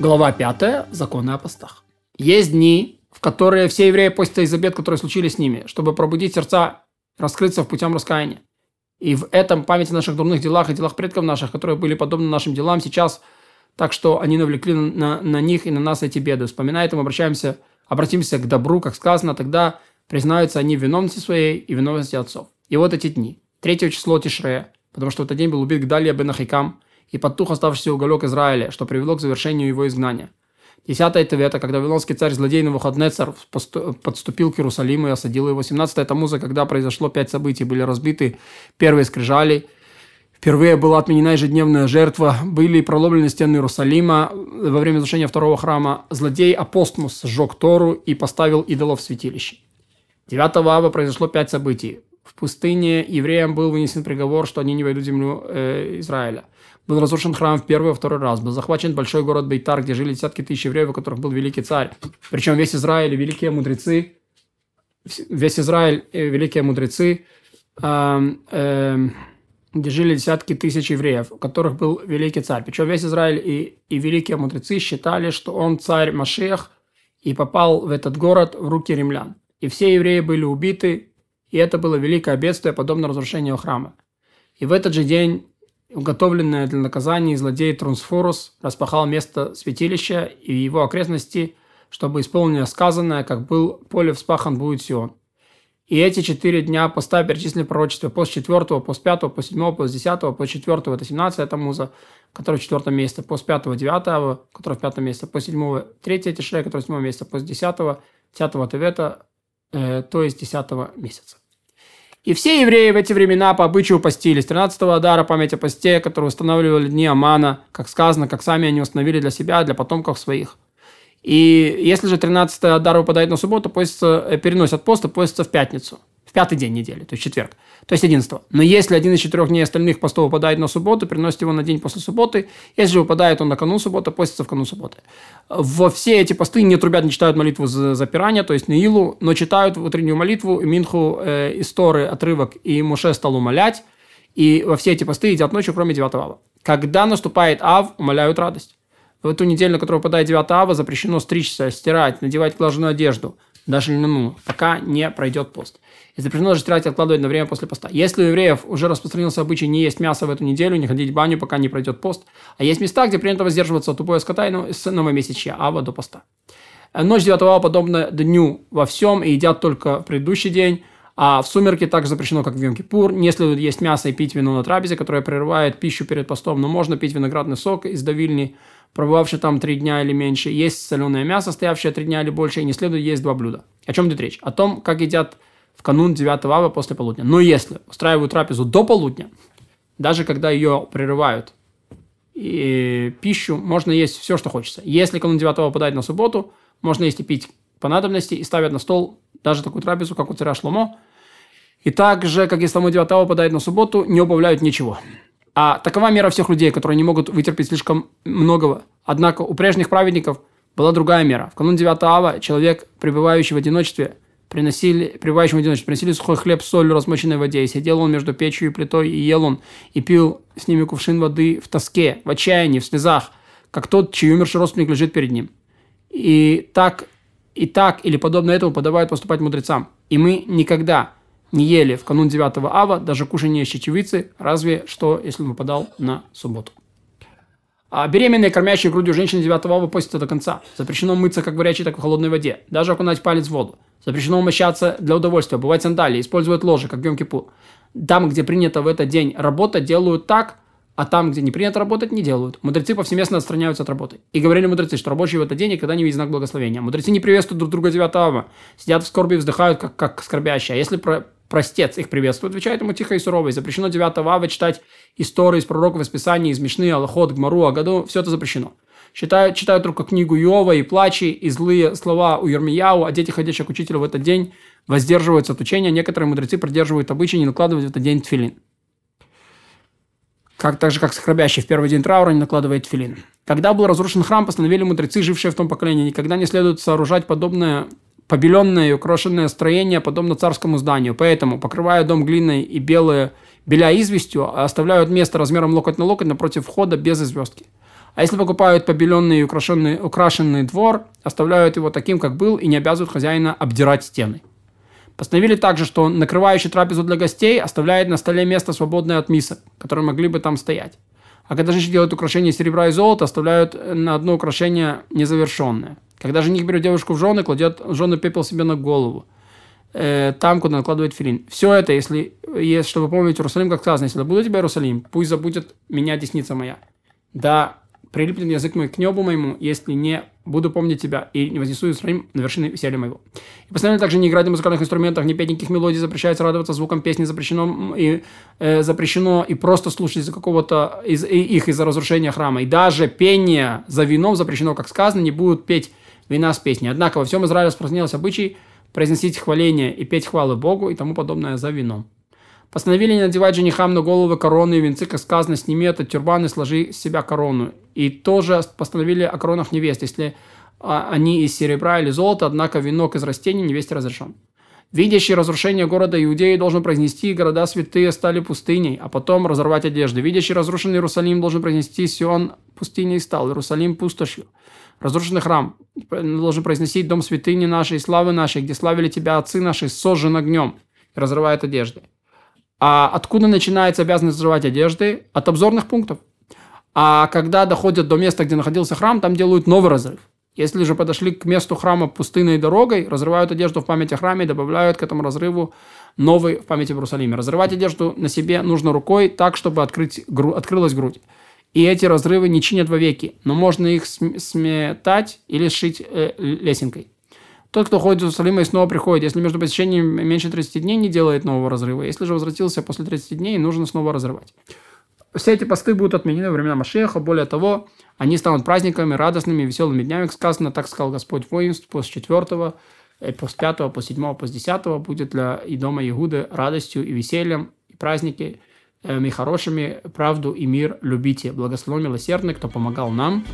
Глава 5. Законы о постах. Есть дни, в которые все евреи постят из обед, которые случились с ними, чтобы пробудить сердца, раскрыться в путем раскаяния. И в этом память о наших дурных делах и делах предков наших, которые были подобны нашим делам сейчас, так что они навлекли на, на них и на нас эти беды. Вспоминая это, мы обращаемся, обратимся к добру, как сказано, тогда признаются они в виновности своей и виновности отцов. И вот эти дни. Третье число Тишрея, потому что в этот день был убит Гдалия бен Ахикам и потух оставшийся уголек Израиля, что привело к завершению его изгнания. Десятое Тевета, когда вавилонский царь злодей Навуходнецар подступил к Иерусалиму и осадил его. Семнадцатое Тамуза, когда произошло пять событий, были разбиты первые скрижали, Впервые была отменена ежедневная жертва, были проломлены стены Иерусалима. Во время разрушения второго храма злодей Апостмус сжег Тору и поставил идолов в святилище. 9 ава произошло пять событий. В пустыне евреям был вынесен приговор, что они не войдут в землю э, Израиля. Был разрушен храм в первый и второй раз. Был захвачен большой город Бейтар, где жили десятки тысяч евреев, у которых был великий царь. Причем весь Израиль и великие мудрецы, весь Израиль и великие мудрецы, э, э, где жили десятки тысяч евреев, у которых был великий царь. Причем весь Израиль и, и великие мудрецы считали, что он царь Машех и попал в этот город в руки римлян. И все евреи были убиты, и это было великое бедствие, подобно разрушению храма. И в этот же день уготовленное для наказания злодей Трансфорус распахал место святилища и его окрестности, чтобы исполнено сказанное, как был поле вспахан будет Сион. И эти четыре дня поста перечислены в пророчестве пост четвертого, пост пятого, пост седьмого, пост десятого, пост четвертого, это 17 это муза, который в четвертом месте, пост пятого, девятого, который в пятом месте, пост седьмого, третье тишре, который в седьмом месте, пост десятого, десятого тевета, то есть десятого месяца. И все евреи в эти времена по обычаю постились. 13-го Адара память о посте, который устанавливали дни Амана, как сказано, как сами они установили для себя, для потомков своих. И если же 13 Адар выпадает на субботу, постится, э, переносят пост и постится в пятницу, пятый день недели, то есть четверг, то есть 11. Но если один из четырех дней остальных постов выпадает на субботу, переносит его на день после субботы. Если же выпадает он на канун субботы, постится в канун субботы. Во все эти посты не трубят, не читают молитву за запирание, то есть Неилу, но читают утреннюю молитву, Минху, э, Исторы, отрывок, и Муше стал умолять. И во все эти посты едят ночью, кроме 9 ава. Когда наступает ав, умоляют радость. В эту неделю, на которую выпадает 9 ава, запрещено стричься, стирать, надевать глажную одежду, даже льняную, пока не пройдет пост. И запрещено даже стирать и откладывать на время после поста. Если у евреев уже распространился обычай не есть мясо в эту неделю, не ходить в баню, пока не пройдет пост, а есть места, где принято воздерживаться от убоя скота и с новомесячья, ава до поста. Ночь 9 ава подобна дню во всем и едят только предыдущий день, а в сумерки также запрещено, как в Йом-Кипур. Не следует есть мясо и пить вино на трапезе, которое прерывает пищу перед постом, но можно пить виноградный сок из давильни, пробывавший там три дня или меньше, есть соленое мясо, стоявшее три дня или больше, и не следует есть два блюда. О чем идет речь? О том, как едят в канун 9 ава после полудня. Но если устраивают трапезу до полудня, даже когда ее прерывают, и пищу, можно есть все, что хочется. Если канун 9 выпадает на субботу, можно есть и пить по надобности, и ставят на стол даже такую трапезу, как у царя Шломо. И также, как если канун 9 выпадает на субботу, не убавляют ничего. А такова мера всех людей, которые не могут вытерпеть слишком многого. Однако у прежних праведников была другая мера. В канун 9 ава человек, пребывающий в одиночестве, приносили, пребывающим в одиночестве, приносили сухой хлеб с солью, размоченной в воде, и сидел он между печью и плитой, и ел он, и пил с ними кувшин воды в тоске, в отчаянии, в слезах, как тот, чей умерший родственник лежит перед ним. И так, и так, или подобно этому подавают поступать мудрецам. И мы никогда не ели в канун 9 ава даже кушание щечевицы, разве что, если он выпадал на субботу. А беременные, кормящие грудью женщины 9 ава постятся до конца. Запрещено мыться как в горячей, так и в холодной воде. Даже окунать палец в воду. Запрещено умощаться для удовольствия, бывать сандалии, использовать ложи, как в Йом-Кипур. Там, где принято в этот день работать, делают так, а там, где не принято работать, не делают. Мудрецы повсеместно отстраняются от работы. И говорили мудрецы, что рабочие в этот день никогда не видят знак благословения. Мудрецы не приветствуют друг друга 9 ава. Сидят в скорби и вздыхают, как, как скорбящие. А если простец их приветствует, отвечает ему тихо и сурово. И запрещено 9 ава читать истории из пророков, из Писаний, из Мишны, Аллахот, Гмару, Агаду. Все это запрещено. Читают, читают только книгу Иова и плачи, и злые слова у Ермияу, а дети, ходящие к учителю в этот день, воздерживаются от учения. Некоторые мудрецы придерживают обычай не накладывать в этот день тфилин. Как, так же, как скорбящий в первый день траура не накладывает филин. Когда был разрушен храм, постановили мудрецы, жившие в том поколении, никогда не следует сооружать подобное побеленное и украшенное строение, подобно царскому зданию. Поэтому, покрывая дом глиной и белые, беля известью, оставляют место размером локоть на локоть напротив входа без известки. А если покупают побеленный и украшенный, украшенный двор, оставляют его таким, как был, и не обязывают хозяина обдирать стены. Постановили также, что накрывающий трапезу для гостей оставляет на столе место, свободное от мисок, которые могли бы там стоять. А когда женщины делают украшения из серебра и золота, оставляют на одно украшение незавершенное. Когда жених берет девушку в жены, кладет жену пепел себе на голову. Э, там, куда накладывает филин. Все это, если есть, чтобы помнить Иерусалим, как сказано, если буду тебя Иерусалим, пусть забудет меня десница моя. Да прилиплен язык мой к небу моему, если не буду помнить тебя, и не вознесу Иерусалим на вершины веселья моего. И постоянно также не играть на музыкальных инструментах, не петь никаких мелодий, запрещается радоваться звуком песни, запрещено и, э, запрещено и просто слушать из-за какого-то, из, и, их из-за разрушения храма. И даже пение за вином запрещено, как сказано, не будут петь вина с песней. Однако во всем Израиле распространилось обычай произносить хваление и петь хвалы Богу и тому подобное за вином. Постановили не надевать женихам на головы короны и венцы, как сказано, сними этот тюрбан и сложи с себя корону. И тоже постановили о коронах невест, если а, они из серебра или золота, однако венок из растений невесте разрешен. Видящий разрушение города Иудеи должен произнести «Города святые стали пустыней», а потом разорвать одежды. Видящий разрушенный Иерусалим должен произнести «Сион пустыней стал, Иерусалим пустошью». Разрушенный храм должен произносить «Дом святыни нашей, славы нашей, где славили тебя отцы наши, сожжен огнем» и разрывает одежды. А откуда начинается обязанность разрывать одежды? От обзорных пунктов. А когда доходят до места, где находился храм, там делают новый разрыв. Если же подошли к месту храма пустынной дорогой, разрывают одежду в память о храме и добавляют к этому разрыву новый в память об Иерусалиме. Разрывать одежду на себе нужно рукой так, чтобы открыть, гру, открылась грудь. И эти разрывы не чинят вовеки, но можно их сметать или сшить э, лесенкой. Тот, кто ходит в Иерусалим и снова приходит, если между посещением меньше 30 дней, не делает нового разрыва. Если же возвратился после 30 дней, нужно снова разрывать. Все эти посты будут отменены во времена Машеха. Более того, они станут праздниками, радостными, веселыми днями, как сказано, так сказал Господь воинств, после четвертого, э, после пятого, после седьмого, после десятого будет для и дома Иуды радостью и весельем, и праздники, э, и хорошими, правду и мир любите. Благословен милосердный, кто помогал нам.